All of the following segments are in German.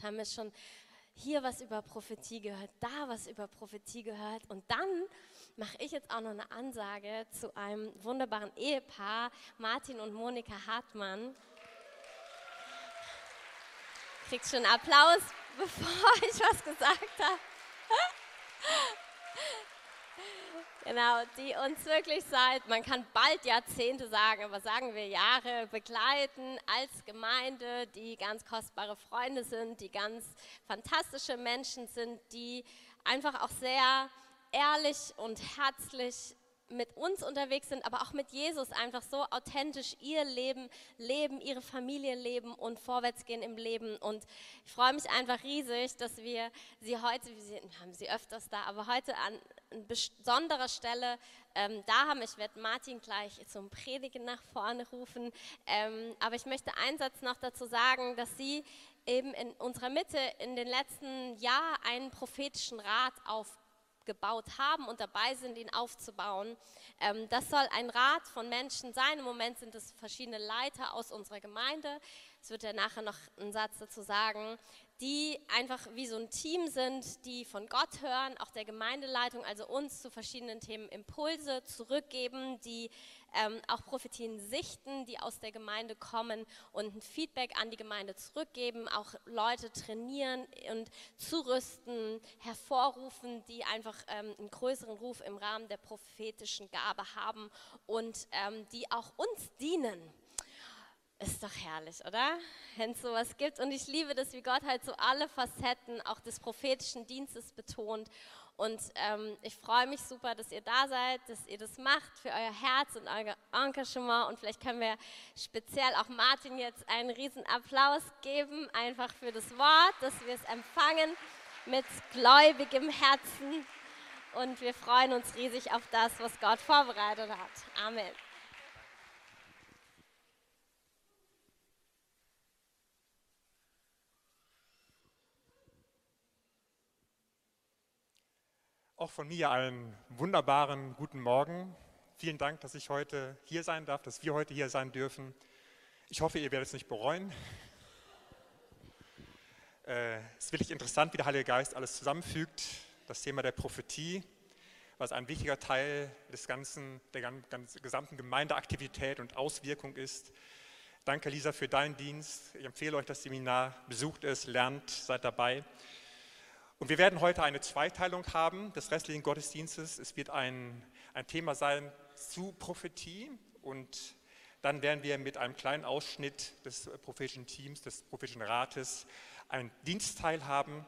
Jetzt haben wir schon hier was über Prophetie gehört, da was über Prophetie gehört. Und dann mache ich jetzt auch noch eine Ansage zu einem wunderbaren Ehepaar, Martin und Monika Hartmann. Kriegst schon Applaus, bevor ich was gesagt habe. Genau, die uns wirklich seit, man kann bald Jahrzehnte sagen, aber sagen wir Jahre begleiten als Gemeinde, die ganz kostbare Freunde sind, die ganz fantastische Menschen sind, die einfach auch sehr ehrlich und herzlich mit uns unterwegs sind, aber auch mit Jesus einfach so authentisch ihr Leben leben, ihre Familie leben und vorwärts gehen im Leben. Und ich freue mich einfach riesig, dass wir sie heute, wir haben sie öfters da, aber heute an besonderer Stelle ähm, da haben. Ich werde Martin gleich zum Predigen nach vorne rufen. Ähm, aber ich möchte einen Satz noch dazu sagen, dass sie eben in unserer Mitte in den letzten Jahren einen prophetischen Rat auf gebaut haben und dabei sind, ihn aufzubauen. Ähm, das soll ein Rat von Menschen sein. Im Moment sind es verschiedene Leiter aus unserer Gemeinde. Es wird ja nachher noch einen Satz dazu sagen, die einfach wie so ein Team sind, die von Gott hören, auch der Gemeindeleitung, also uns zu verschiedenen Themen Impulse zurückgeben, die ähm, auch Prophetien sichten, die aus der Gemeinde kommen und ein Feedback an die Gemeinde zurückgeben, auch Leute trainieren und zurüsten, hervorrufen, die einfach ähm, einen größeren Ruf im Rahmen der prophetischen Gabe haben und ähm, die auch uns dienen. Ist doch herrlich, oder? Wenn es sowas gibt. Und ich liebe das, wie Gott halt so alle Facetten auch des prophetischen Dienstes betont. Und ähm, ich freue mich super, dass ihr da seid, dass ihr das macht für euer Herz und euer Engagement. Und vielleicht können wir speziell auch Martin jetzt einen riesen Applaus geben, einfach für das Wort, dass wir es empfangen mit gläubigem Herzen. Und wir freuen uns riesig auf das, was Gott vorbereitet hat. Amen. Auch von mir einen wunderbaren guten Morgen. Vielen Dank, dass ich heute hier sein darf, dass wir heute hier sein dürfen. Ich hoffe, ihr werdet es nicht bereuen. Äh, es ist wirklich interessant, wie der Heilige Geist alles zusammenfügt. Das Thema der Prophetie, was ein wichtiger Teil des ganzen, der ganzen, gesamten Gemeindeaktivität und Auswirkung ist. Danke, Lisa, für deinen Dienst. Ich empfehle euch das Seminar. Besucht es, lernt, seid dabei. Und wir werden heute eine Zweiteilung haben des restlichen Gottesdienstes. Es wird ein, ein Thema sein zu Prophetie und dann werden wir mit einem kleinen Ausschnitt des prophetischen Teams, des prophetischen Rates, einen Dienstteil haben.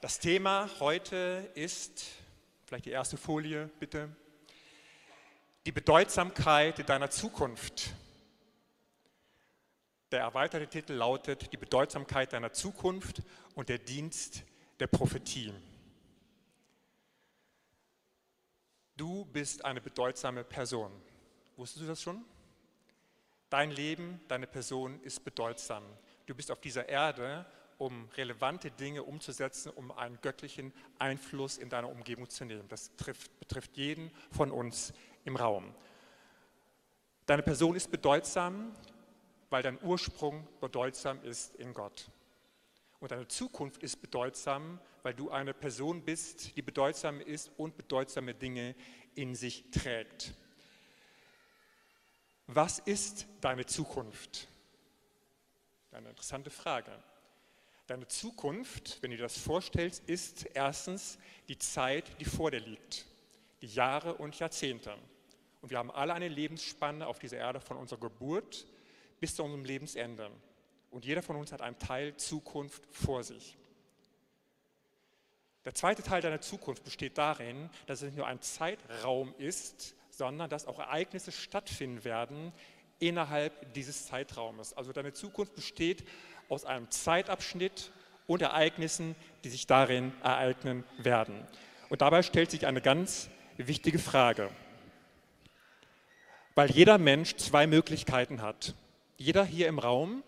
Das Thema heute ist, vielleicht die erste Folie bitte, die Bedeutsamkeit deiner Zukunft. Der erweiterte Titel lautet Die Bedeutsamkeit deiner Zukunft und der Dienst der Prophetie. Du bist eine bedeutsame Person. Wusstest du das schon? Dein Leben, deine Person ist bedeutsam. Du bist auf dieser Erde, um relevante Dinge umzusetzen, um einen göttlichen Einfluss in deiner Umgebung zu nehmen. Das trifft, betrifft jeden von uns im Raum. Deine Person ist bedeutsam, weil dein Ursprung bedeutsam ist in Gott. Und deine Zukunft ist bedeutsam, weil du eine Person bist, die bedeutsam ist und bedeutsame Dinge in sich trägt. Was ist deine Zukunft? Eine interessante Frage. Deine Zukunft, wenn du dir das vorstellst, ist erstens die Zeit, die vor dir liegt, die Jahre und Jahrzehnte. Und wir haben alle eine Lebensspanne auf dieser Erde von unserer Geburt bis zu unserem Lebensende. Und jeder von uns hat einen Teil Zukunft vor sich. Der zweite Teil deiner Zukunft besteht darin, dass es nicht nur ein Zeitraum ist, sondern dass auch Ereignisse stattfinden werden innerhalb dieses Zeitraumes. Also deine Zukunft besteht aus einem Zeitabschnitt und Ereignissen, die sich darin ereignen werden. Und dabei stellt sich eine ganz wichtige Frage, weil jeder Mensch zwei Möglichkeiten hat. Jeder hier im Raum,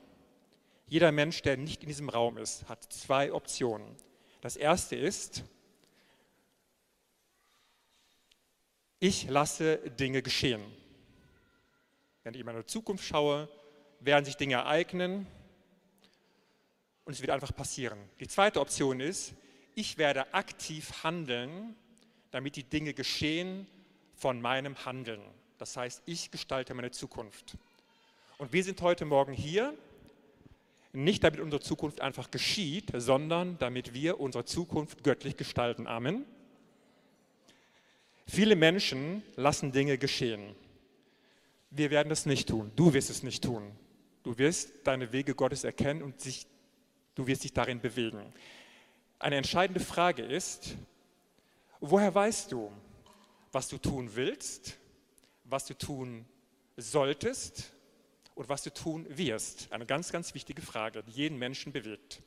jeder Mensch, der nicht in diesem Raum ist, hat zwei Optionen. Das erste ist, ich lasse Dinge geschehen. Wenn ich in meine Zukunft schaue, werden sich Dinge ereignen und es wird einfach passieren. Die zweite Option ist, ich werde aktiv handeln, damit die Dinge geschehen von meinem Handeln. Das heißt, ich gestalte meine Zukunft. Und wir sind heute Morgen hier, nicht damit unsere Zukunft einfach geschieht, sondern damit wir unsere Zukunft göttlich gestalten. Amen. Viele Menschen lassen Dinge geschehen. Wir werden es nicht tun. Du wirst es nicht tun. Du wirst deine Wege Gottes erkennen und sich, du wirst dich darin bewegen. Eine entscheidende Frage ist, woher weißt du, was du tun willst, was du tun solltest und was du tun wirst? Eine ganz, ganz wichtige Frage, die jeden Menschen bewegt.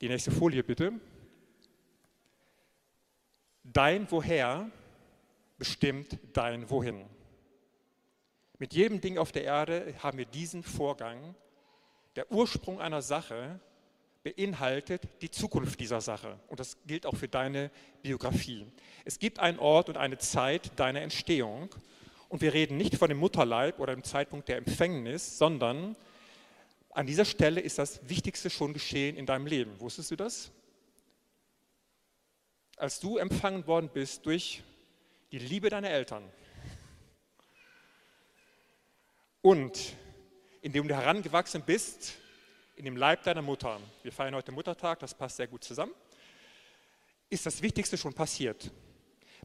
Die nächste Folie bitte. Dein Woher bestimmt dein Wohin. Mit jedem Ding auf der Erde haben wir diesen Vorgang. Der Ursprung einer Sache beinhaltet die Zukunft dieser Sache. Und das gilt auch für deine Biografie. Es gibt einen Ort und eine Zeit deiner Entstehung. Und wir reden nicht von dem Mutterleib oder dem Zeitpunkt der Empfängnis, sondern an dieser Stelle ist das Wichtigste schon geschehen in deinem Leben. Wusstest du das? als du empfangen worden bist durch die Liebe deiner Eltern und indem du herangewachsen bist in dem Leib deiner Mutter, wir feiern heute Muttertag, das passt sehr gut zusammen, ist das Wichtigste schon passiert.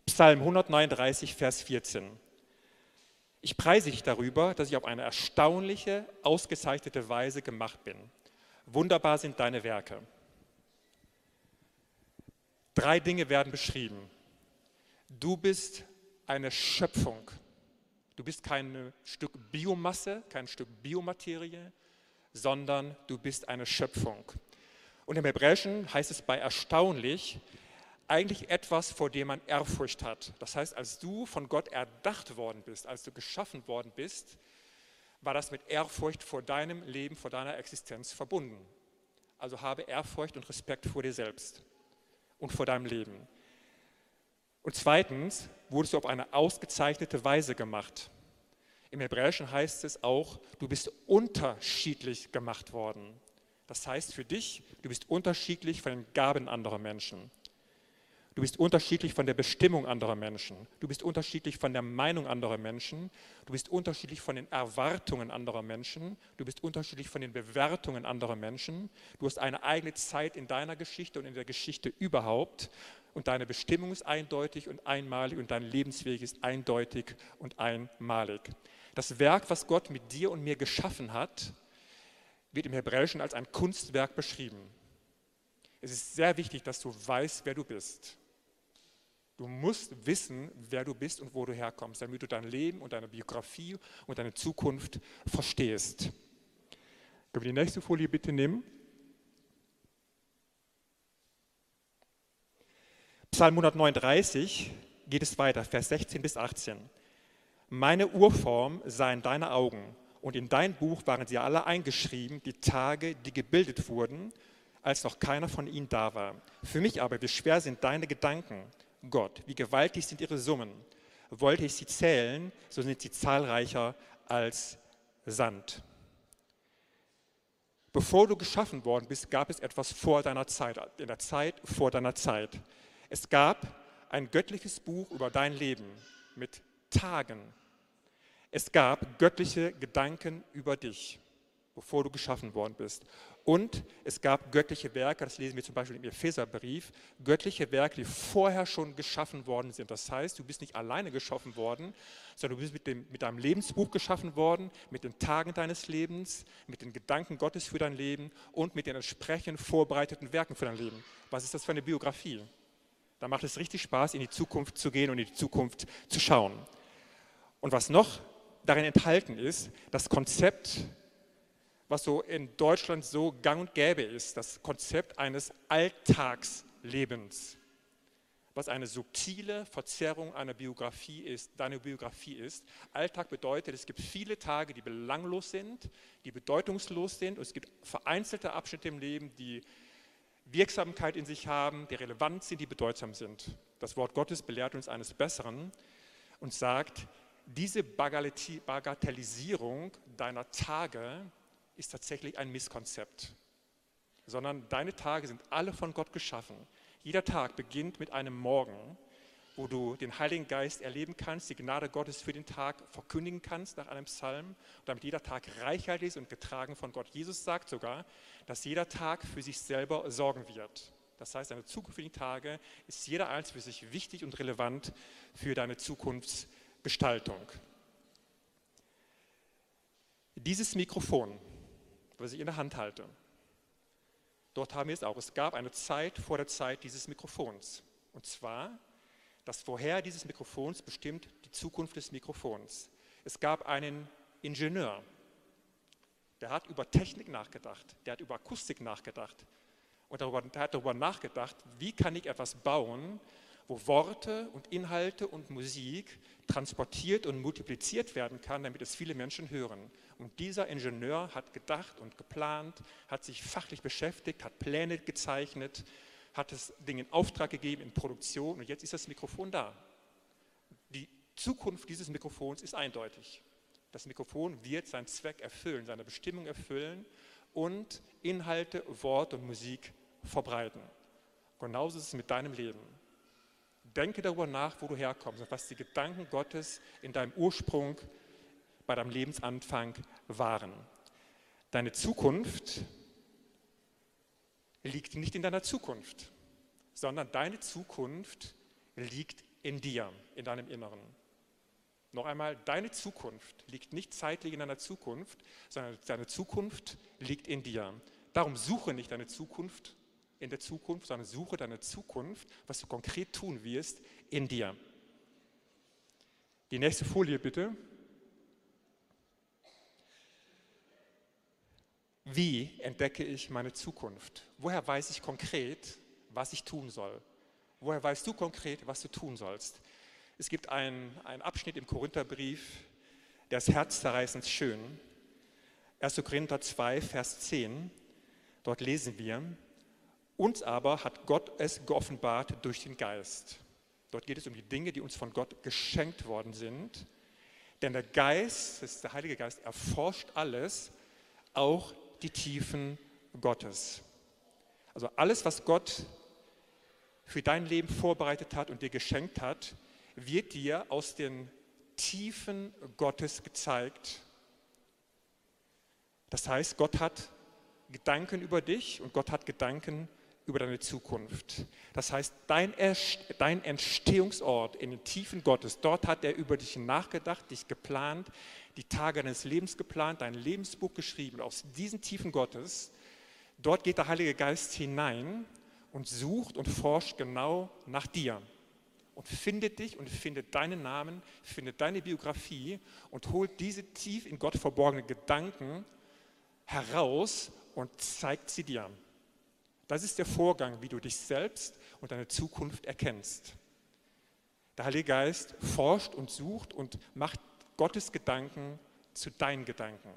Psalm 139, Vers 14. Ich preise dich darüber, dass ich auf eine erstaunliche, ausgezeichnete Weise gemacht bin. Wunderbar sind deine Werke. Drei Dinge werden beschrieben. Du bist eine Schöpfung. Du bist kein Stück Biomasse, kein Stück Biomaterie, sondern du bist eine Schöpfung. Und im Hebräischen heißt es bei erstaunlich eigentlich etwas, vor dem man Ehrfurcht hat. Das heißt, als du von Gott erdacht worden bist, als du geschaffen worden bist, war das mit Ehrfurcht vor deinem Leben, vor deiner Existenz verbunden. Also habe Ehrfurcht und Respekt vor dir selbst und vor deinem Leben. Und zweitens wurdest du auf eine ausgezeichnete Weise gemacht. Im Hebräischen heißt es auch, du bist unterschiedlich gemacht worden. Das heißt für dich, du bist unterschiedlich von den Gaben anderer Menschen. Du bist unterschiedlich von der Bestimmung anderer Menschen. Du bist unterschiedlich von der Meinung anderer Menschen. Du bist unterschiedlich von den Erwartungen anderer Menschen. Du bist unterschiedlich von den Bewertungen anderer Menschen. Du hast eine eigene Zeit in deiner Geschichte und in der Geschichte überhaupt. Und deine Bestimmung ist eindeutig und einmalig und dein Lebensweg ist eindeutig und einmalig. Das Werk, was Gott mit dir und mir geschaffen hat, wird im Hebräischen als ein Kunstwerk beschrieben. Es ist sehr wichtig, dass du weißt, wer du bist. Du musst wissen, wer du bist und wo du herkommst, damit du dein Leben und deine Biografie und deine Zukunft verstehst. Können wir die nächste Folie bitte nehmen? Psalm 139 geht es weiter, Vers 16 bis 18. Meine Urform sah in deine Augen und in dein Buch waren sie alle eingeschrieben, die Tage, die gebildet wurden, als noch keiner von ihnen da war. Für mich aber, wie schwer sind deine Gedanken Gott. Wie gewaltig sind ihre Summen. Wollte ich sie zählen, so sind sie zahlreicher als Sand. Bevor du geschaffen worden bist, gab es etwas vor deiner Zeit, in der Zeit vor deiner Zeit. Es gab ein göttliches Buch über dein Leben mit Tagen. Es gab göttliche Gedanken über dich, bevor du geschaffen worden bist. Und es gab göttliche Werke, das lesen wir zum Beispiel im Epheserbrief, göttliche Werke, die vorher schon geschaffen worden sind. Das heißt, du bist nicht alleine geschaffen worden, sondern du bist mit, dem, mit deinem Lebensbuch geschaffen worden, mit den Tagen deines Lebens, mit den Gedanken Gottes für dein Leben und mit den entsprechend vorbereiteten Werken für dein Leben. Was ist das für eine Biografie? Da macht es richtig Spaß, in die Zukunft zu gehen und in die Zukunft zu schauen. Und was noch darin enthalten ist, das Konzept was so in Deutschland so gang und gäbe ist, das Konzept eines Alltagslebens, was eine subtile Verzerrung einer Biografie ist, deine Biografie ist. Alltag bedeutet, es gibt viele Tage, die belanglos sind, die bedeutungslos sind und es gibt vereinzelte Abschnitte im Leben, die Wirksamkeit in sich haben, die relevant sind, die bedeutsam sind. Das Wort Gottes belehrt uns eines Besseren und sagt, diese Bagatellisierung deiner Tage ist tatsächlich ein Misskonzept, sondern deine Tage sind alle von Gott geschaffen. Jeder Tag beginnt mit einem Morgen, wo du den Heiligen Geist erleben kannst, die Gnade Gottes für den Tag verkündigen kannst nach einem Psalm, damit jeder Tag reichhaltig ist und getragen von Gott. Jesus sagt sogar, dass jeder Tag für sich selber sorgen wird. Das heißt, deine zukünftigen Tage ist jeder eins für sich wichtig und relevant für deine Zukunftsgestaltung. Dieses Mikrofon, was ich in der Hand halte, dort haben wir es auch. Es gab eine Zeit vor der Zeit dieses Mikrofons. Und zwar, das Vorher dieses Mikrofons bestimmt die Zukunft des Mikrofons. Es gab einen Ingenieur, der hat über Technik nachgedacht, der hat über Akustik nachgedacht und darüber, der hat darüber nachgedacht, wie kann ich etwas bauen, wo Worte und Inhalte und Musik transportiert und multipliziert werden kann, damit es viele Menschen hören. Und dieser Ingenieur hat gedacht und geplant, hat sich fachlich beschäftigt, hat Pläne gezeichnet, hat das Ding in Auftrag gegeben in Produktion und jetzt ist das Mikrofon da. Die Zukunft dieses Mikrofons ist eindeutig. Das Mikrofon wird seinen Zweck erfüllen, seine Bestimmung erfüllen und Inhalte, Wort und Musik verbreiten. Genauso ist es mit deinem Leben. Denke darüber nach, wo du herkommst und was die Gedanken Gottes in deinem Ursprung, bei deinem Lebensanfang waren. Deine Zukunft liegt nicht in deiner Zukunft, sondern deine Zukunft liegt in dir, in deinem Inneren. Noch einmal, deine Zukunft liegt nicht zeitlich in deiner Zukunft, sondern deine Zukunft liegt in dir. Darum suche nicht deine Zukunft in der Zukunft, sondern suche deine Zukunft, was du konkret tun wirst, in dir. Die nächste Folie bitte. Wie entdecke ich meine Zukunft? Woher weiß ich konkret, was ich tun soll? Woher weißt du konkret, was du tun sollst? Es gibt einen, Abschnitt im Korintherbrief, der ist herzzerreißend schön. 1. Korinther 2, Vers 10. Dort lesen wir, uns aber hat Gott es geoffenbart durch den Geist. Dort geht es um die Dinge, die uns von Gott geschenkt worden sind. Denn der Geist, das ist der Heilige Geist, erforscht alles, auch die Tiefen Gottes. Also alles, was Gott für dein Leben vorbereitet hat und dir geschenkt hat, wird dir aus den Tiefen Gottes gezeigt. Das heißt, Gott hat Gedanken über dich und Gott hat Gedanken über deine Zukunft. Das heißt, dein, dein Entstehungsort in den Tiefen Gottes, dort hat er über dich nachgedacht, dich geplant, die Tage deines Lebens geplant, dein Lebensbuch geschrieben. Aus diesen Tiefen Gottes, dort geht der Heilige Geist hinein und sucht und forscht genau nach dir und findet dich und findet deinen Namen, findet deine Biografie und holt diese tief in Gott verborgenen Gedanken heraus und zeigt sie dir. Das ist der Vorgang, wie du dich selbst und deine Zukunft erkennst. Der Heilige Geist forscht und sucht und macht Gottes Gedanken zu deinen Gedanken.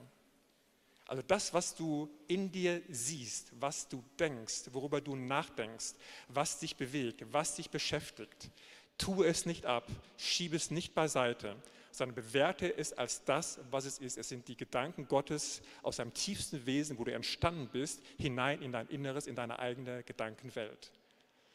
Also das, was du in dir siehst, was du denkst, worüber du nachdenkst, was dich bewegt, was dich beschäftigt, tue es nicht ab, schiebe es nicht beiseite, sondern bewerte es als das, was es ist. Es sind die Gedanken Gottes aus seinem tiefsten Wesen, wo du entstanden bist, hinein in dein Inneres, in deine eigene Gedankenwelt.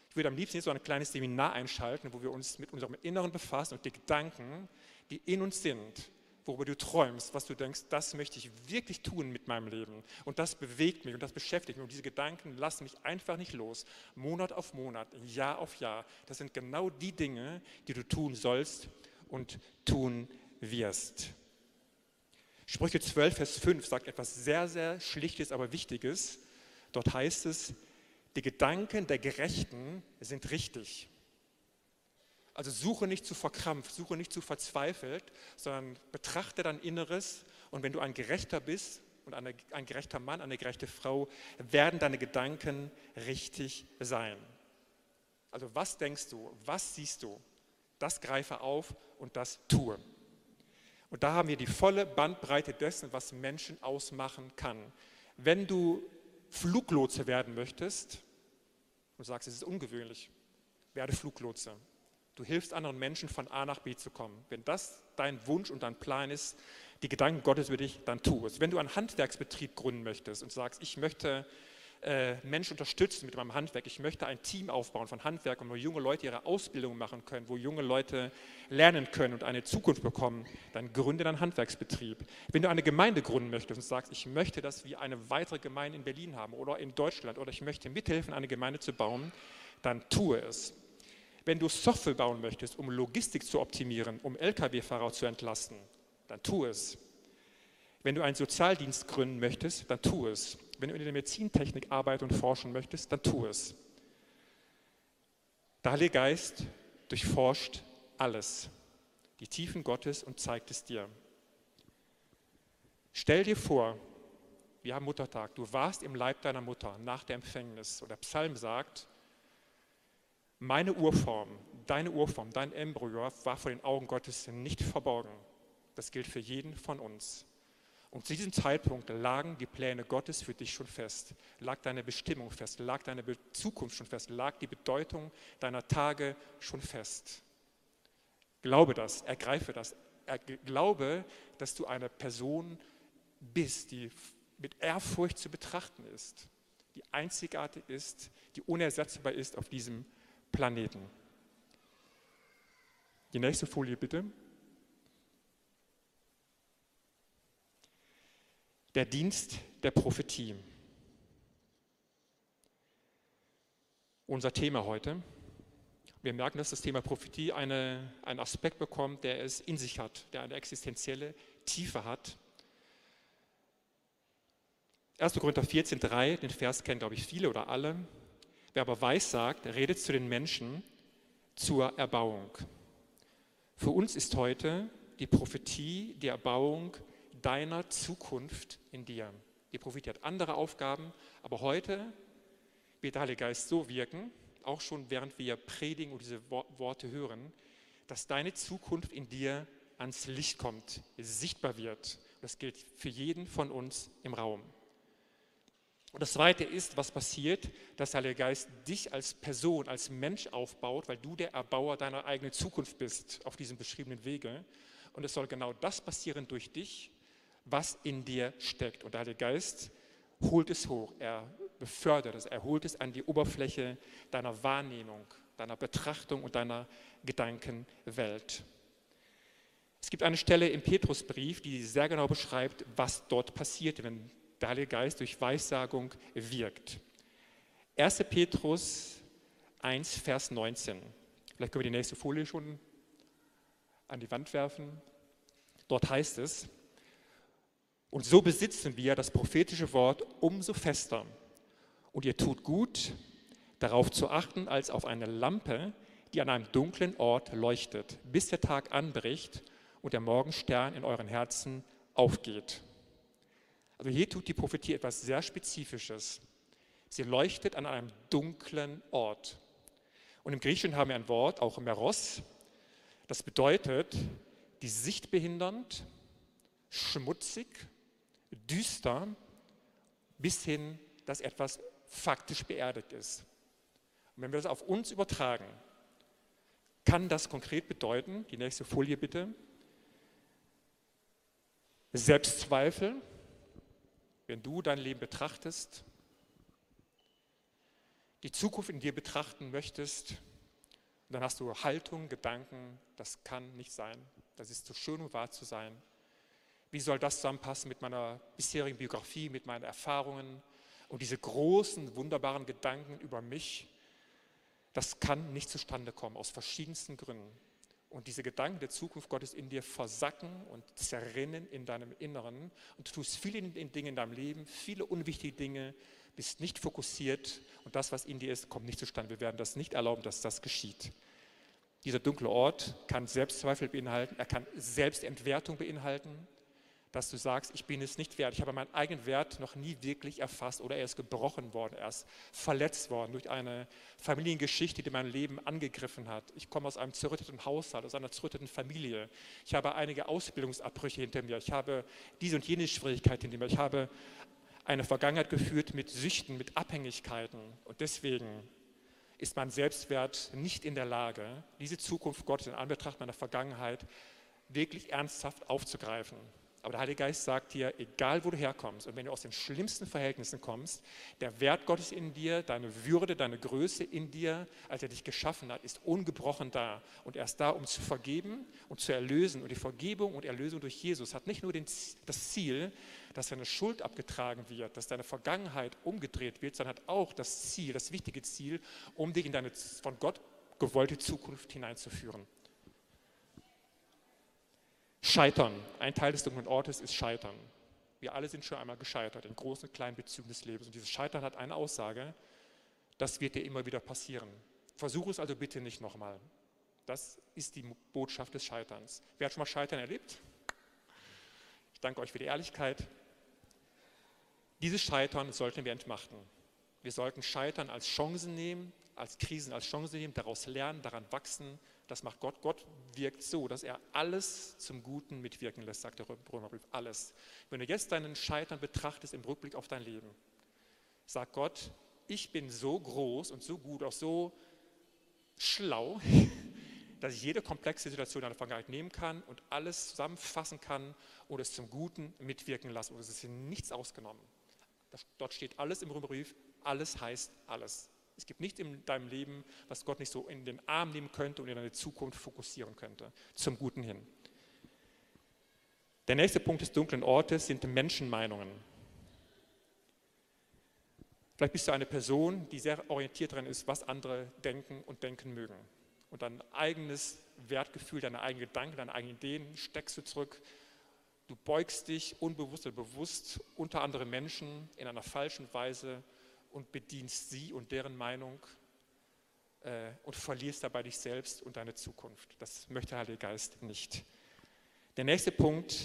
Ich würde am liebsten jetzt so ein kleines Seminar einschalten, wo wir uns mit unserem Inneren befassen und die Gedanken, die in uns sind, worüber du träumst, was du denkst, das möchte ich wirklich tun mit meinem Leben. Und das bewegt mich und das beschäftigt mich. Und diese Gedanken lassen mich einfach nicht los. Monat auf Monat, Jahr auf Jahr. Das sind genau die Dinge, die du tun sollst und tun wirst. Sprüche 12, Vers 5 sagt etwas sehr, sehr Schlichtes, aber Wichtiges. Dort heißt es, die Gedanken der Gerechten sind richtig. Also suche nicht zu verkrampft, suche nicht zu verzweifelt, sondern betrachte dein Inneres und wenn du ein Gerechter bist und eine, ein gerechter Mann, eine gerechte Frau, werden deine Gedanken richtig sein. Also was denkst du, was siehst du? Das greife auf und das tue. Und da haben wir die volle Bandbreite dessen, was Menschen ausmachen kann. Wenn du Fluglotse werden möchtest und sagst, es ist ungewöhnlich, werde Fluglotse. Du hilfst anderen Menschen von A nach B zu kommen. Wenn das dein Wunsch und dein Plan ist, die Gedanken Gottes über dich, dann tu es. Wenn du einen Handwerksbetrieb gründen möchtest und sagst, ich möchte äh, Menschen unterstützen mit meinem Handwerk, ich möchte ein Team aufbauen von Handwerkern, wo junge Leute ihre Ausbildung machen können, wo junge Leute lernen können und eine Zukunft bekommen, dann gründe deinen Handwerksbetrieb. Wenn du eine Gemeinde gründen möchtest und sagst, ich möchte, dass wir eine weitere Gemeinde in Berlin haben oder in Deutschland oder ich möchte mithelfen, eine Gemeinde zu bauen, dann tue es. Wenn du Software bauen möchtest, um Logistik zu optimieren, um Lkw-Fahrer zu entlasten, dann tu es. Wenn du einen Sozialdienst gründen möchtest, dann tu es. Wenn du in der Medizintechnik arbeiten und forschen möchtest, dann tu es. Der Heilige Geist durchforscht alles, die Tiefen Gottes und zeigt es dir. Stell dir vor, wir haben Muttertag, du warst im Leib deiner Mutter nach der Empfängnis. Und der Psalm sagt, meine Urform, deine Urform, dein Embryo war vor den Augen Gottes nicht verborgen. Das gilt für jeden von uns. Und zu diesem Zeitpunkt lagen die Pläne Gottes für dich schon fest, lag deine Bestimmung fest, lag deine Zukunft schon fest, lag die Bedeutung deiner Tage schon fest. Glaube das, ergreife das, glaube, dass du eine Person bist, die mit Ehrfurcht zu betrachten ist, die einzigartig ist, die unersetzbar ist auf diesem Planeten. Die nächste Folie bitte. Der Dienst der Prophetie. Unser Thema heute. Wir merken, dass das Thema Prophetie eine, einen Aspekt bekommt, der es in sich hat, der eine existenzielle Tiefe hat. 1. Korinther 14,3, den Vers kennen, glaube ich, viele oder alle. Wer aber weiß sagt, redet zu den Menschen zur Erbauung. Für uns ist heute die Prophetie die Erbauung deiner Zukunft in dir. Die Prophetie hat andere Aufgaben, aber heute wird der Heilige Geist so wirken, auch schon während wir predigen und diese Worte hören, dass deine Zukunft in dir ans Licht kommt, sichtbar wird. Das gilt für jeden von uns im Raum. Und das Zweite ist, was passiert, dass der Heilige Geist dich als Person, als Mensch aufbaut, weil du der Erbauer deiner eigenen Zukunft bist auf diesem beschriebenen Wege. Und es soll genau das passieren durch dich, was in dir steckt. Und der Heilige Geist holt es hoch, er befördert es, er holt es an die Oberfläche deiner Wahrnehmung, deiner Betrachtung und deiner Gedankenwelt. Es gibt eine Stelle im Petrusbrief, die sehr genau beschreibt, was dort passiert, wenn der Heilige Geist durch Weissagung wirkt. 1. Petrus 1, Vers 19. Vielleicht können wir die nächste Folie schon an die Wand werfen. Dort heißt es, und so besitzen wir das prophetische Wort umso fester. Und ihr tut gut, darauf zu achten, als auf eine Lampe, die an einem dunklen Ort leuchtet, bis der Tag anbricht und der Morgenstern in euren Herzen aufgeht. Also hier tut die Prophetie etwas sehr Spezifisches. Sie leuchtet an einem dunklen Ort. Und im Griechischen haben wir ein Wort, auch Meros, das bedeutet die Sicht behindernd, schmutzig, düster, bis hin, dass etwas faktisch beerdigt ist. Und wenn wir das auf uns übertragen, kann das konkret bedeuten, die nächste Folie bitte, Selbstzweifel, wenn du dein Leben betrachtest, die Zukunft in dir betrachten möchtest, dann hast du Haltung, Gedanken, das kann nicht sein. Das ist zu schön, um wahr zu sein. Wie soll das zusammenpassen mit meiner bisherigen Biografie, mit meinen Erfahrungen und diese großen, wunderbaren Gedanken über mich? Das kann nicht zustande kommen, aus verschiedensten Gründen und diese Gedanken der Zukunft Gottes in dir versacken und zerrinnen in deinem Inneren und du tust viele Dinge in deinem Leben, viele unwichtige Dinge, bist nicht fokussiert und das, was in dir ist, kommt nicht zustande. Wir werden das nicht erlauben, dass das geschieht. Dieser dunkle Ort kann Selbstzweifel beinhalten, er kann Selbstentwertung beinhalten, dass du sagst, ich bin es nicht wert. Ich habe meinen eigenen Wert noch nie wirklich erfasst oder er ist gebrochen worden, er ist verletzt worden durch eine Familiengeschichte, die mein Leben angegriffen hat. Ich komme aus einem zerrütteten Haushalt, aus einer zerrütteten Familie. Ich habe einige Ausbildungsabbrüche hinter mir. Ich habe diese und jene Schwierigkeit hinter mir. Ich habe eine Vergangenheit geführt mit Süchten, mit Abhängigkeiten. Und deswegen ist mein Selbstwert nicht in der Lage, diese Zukunft Gottes in Anbetracht meiner Vergangenheit wirklich ernsthaft aufzugreifen. Aber der Heilige Geist sagt dir, egal wo du herkommst und wenn du aus den schlimmsten Verhältnissen kommst, der Wert Gottes in dir, deine Würde, deine Größe in dir, als er dich geschaffen hat, ist ungebrochen da. Und er ist da, um zu vergeben und zu erlösen. Und die Vergebung und Erlösung durch Jesus hat nicht nur den, das Ziel, dass deine Schuld abgetragen wird, dass deine Vergangenheit umgedreht wird, sondern hat auch das Ziel, das wichtige Ziel, um dich in deine von Gott gewollte Zukunft hineinzuführen. Scheitern. Ein Teil des dunklen Ortes ist Scheitern. Wir alle sind schon einmal gescheitert in großen und kleinen Bezügen des Lebens. Und dieses Scheitern hat eine Aussage, das wird dir immer wieder passieren. Versuche es also bitte nicht nochmal. Das ist die Botschaft des Scheiterns. Wer hat schon mal Scheitern erlebt? Ich danke euch für die Ehrlichkeit. Dieses Scheitern sollten wir entmachten. Wir sollten Scheitern als Chancen nehmen, als Krisen als Chance nehmen, daraus lernen, daran wachsen. Das macht Gott. Gott wirkt so, dass er alles zum Guten mitwirken lässt, sagt der Römerbrief. Alles. Wenn du jetzt deinen Scheitern betrachtest im Rückblick auf dein Leben, sagt Gott, ich bin so groß und so gut, auch so schlau, dass ich jede komplexe Situation in der Vergangenheit nehmen kann und alles zusammenfassen kann und es zum Guten mitwirken lassen. Und es ist hier nichts ausgenommen. Das, dort steht alles im Römerbrief, alles heißt alles. Es gibt nichts in deinem Leben, was Gott nicht so in den Arm nehmen könnte und in deine Zukunft fokussieren könnte, zum Guten hin. Der nächste Punkt des dunklen Ortes sind Menschenmeinungen. Vielleicht bist du eine Person, die sehr orientiert daran ist, was andere denken und denken mögen. Und dein eigenes Wertgefühl, deine eigenen Gedanken, deine eigenen Ideen steckst du zurück. Du beugst dich unbewusst oder bewusst unter andere Menschen in einer falschen Weise und bedienst sie und deren Meinung äh, und verlierst dabei dich selbst und deine Zukunft. Das möchte der Heilige Geist nicht. Der nächste Punkt,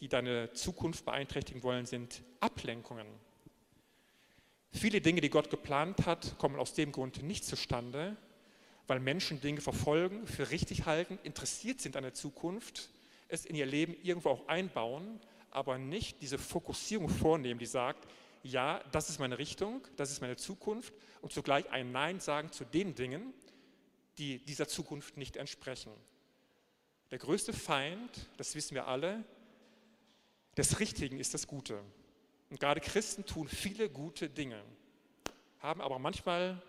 die deine Zukunft beeinträchtigen wollen, sind Ablenkungen. Viele Dinge, die Gott geplant hat, kommen aus dem Grund nicht zustande, weil Menschen Dinge verfolgen, für richtig halten, interessiert sind an der Zukunft, es in ihr Leben irgendwo auch einbauen, aber nicht diese Fokussierung vornehmen, die sagt, ja, das ist meine Richtung, das ist meine Zukunft und zugleich ein Nein sagen zu den Dingen, die dieser Zukunft nicht entsprechen. Der größte Feind, das wissen wir alle, des Richtigen ist das Gute. Und gerade Christen tun viele gute Dinge, haben aber manchmal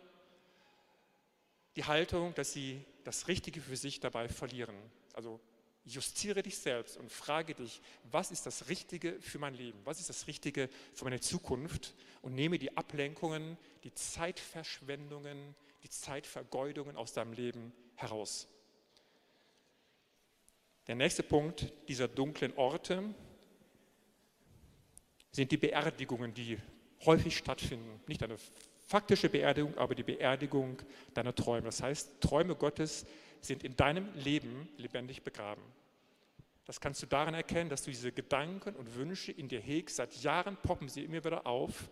die Haltung, dass sie das Richtige für sich dabei verlieren. Also Justiere dich selbst und frage dich, was ist das Richtige für mein Leben? Was ist das Richtige für meine Zukunft? Und nehme die Ablenkungen, die Zeitverschwendungen, die Zeitvergeudungen aus deinem Leben heraus. Der nächste Punkt dieser dunklen Orte sind die Beerdigungen, die häufig stattfinden. Nicht eine faktische Beerdigung, aber die Beerdigung deiner Träume. Das heißt, Träume Gottes sind in deinem Leben lebendig begraben. Das kannst du daran erkennen, dass du diese Gedanken und Wünsche in dir hegst. Seit Jahren poppen sie immer wieder auf.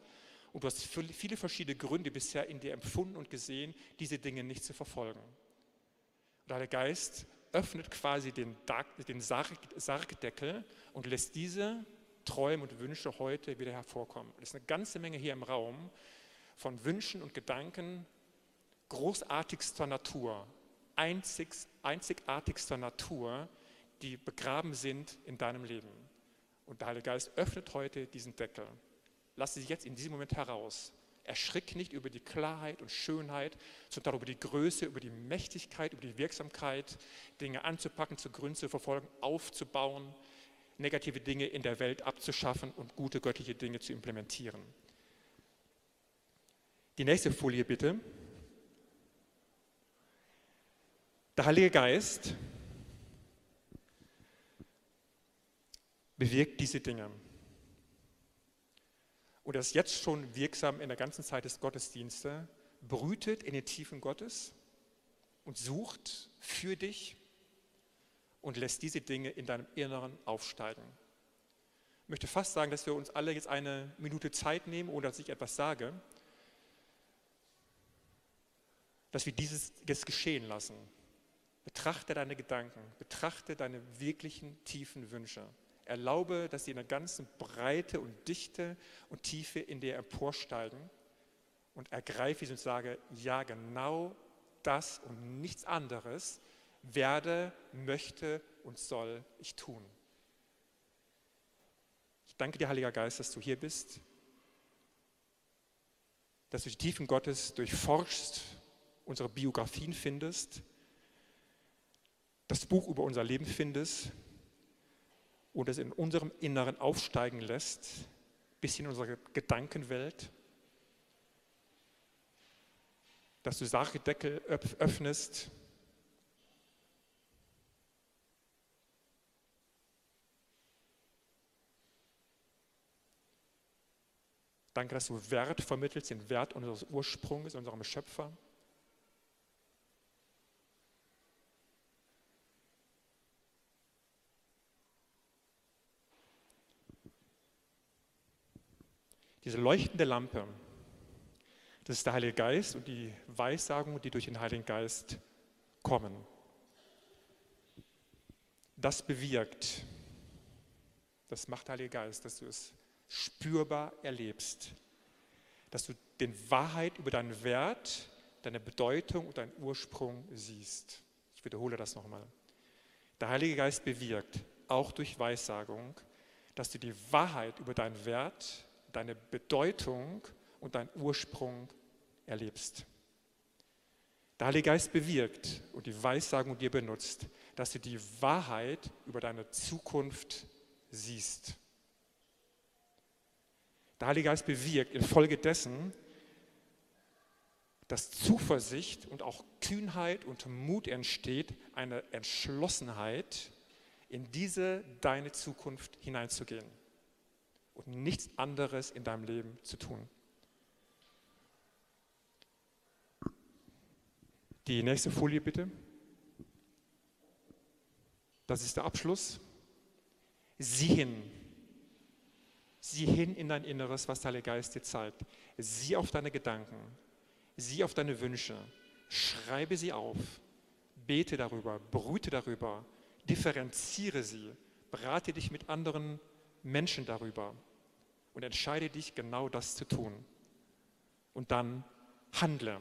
Und du hast viele verschiedene Gründe bisher in dir empfunden und gesehen, diese Dinge nicht zu verfolgen. Und der Geist öffnet quasi den, den Sargdeckel und lässt diese Träume und Wünsche heute wieder hervorkommen. Es ist eine ganze Menge hier im Raum von Wünschen und Gedanken großartigster Natur, einzig, einzigartigster Natur, die begraben sind in deinem Leben. Und der Heilige Geist öffnet heute diesen Deckel. Lass sie jetzt in diesem Moment heraus. Erschrick nicht über die Klarheit und Schönheit, sondern über die Größe, über die Mächtigkeit, über die Wirksamkeit, Dinge anzupacken, zu gründen, zu verfolgen, aufzubauen, negative Dinge in der Welt abzuschaffen und gute göttliche Dinge zu implementieren. Die nächste Folie bitte. Der Heilige Geist bewirkt diese Dinge. Und er ist jetzt schon wirksam in der ganzen Zeit des Gottesdienstes, brütet in den Tiefen Gottes und sucht für dich und lässt diese Dinge in deinem Inneren aufsteigen. Ich möchte fast sagen, dass wir uns alle jetzt eine Minute Zeit nehmen, ohne dass ich etwas sage, dass wir dieses jetzt geschehen lassen. Betrachte deine Gedanken, betrachte deine wirklichen tiefen Wünsche. Erlaube, dass sie in der ganzen Breite und Dichte und Tiefe in dir emporsteigen und ergreife sie und sage, ja, genau das und nichts anderes werde, möchte und soll ich tun. danke dir, Heiliger Geist, dass du hier bist, dass du die Tiefen Gottes durchforschst, unsere Biografien findest, das Buch über unser Leben findest und es in unserem Inneren aufsteigen lässt, bis in unsere Gedankenwelt, dass du Sachdeckel öffnest Danke, dass du Wert vermittelst, den Wert unseres Ursprungs, unserem Schöpfer. Diese leuchtende Lampe, das ist der Heilige Geist und die Weissagungen, die durch den Heiligen Geist kommen. Das bewirkt, das macht der Heilige Geist, dass du es spürbar erlebst. Dass du den Wahrheit über deinen Wert, deine Bedeutung und deinen Ursprung siehst. Ich wiederhole das nochmal. Der Heilige Geist bewirkt, auch durch Weissagung, dass du die Wahrheit über deinen Wert, deine Bedeutung und deinen Ursprung erlebst. Der Heilige Geist bewirkt und die Weissagung dir benutzt, dass du die Wahrheit über deine Zukunft siehst. Der Heilige Geist bewirkt infolgedessen, dass Zuversicht und auch Kühnheit und Mut entsteht, eine Entschlossenheit, in diese deine Zukunft hineinzugehen und nichts anderes in deinem Leben zu tun. Die nächste Folie bitte. Das ist der Abschluss. Sieh hin, Sieh hin in dein Inneres, was der Geist dir zeigt. Sieh auf deine Gedanken. Sieh auf deine Wünsche. Schreibe sie auf. Bete darüber. Brüte darüber. Differenziere sie. Berate dich mit anderen Menschen darüber. Und entscheide dich, genau das zu tun. Und dann handle.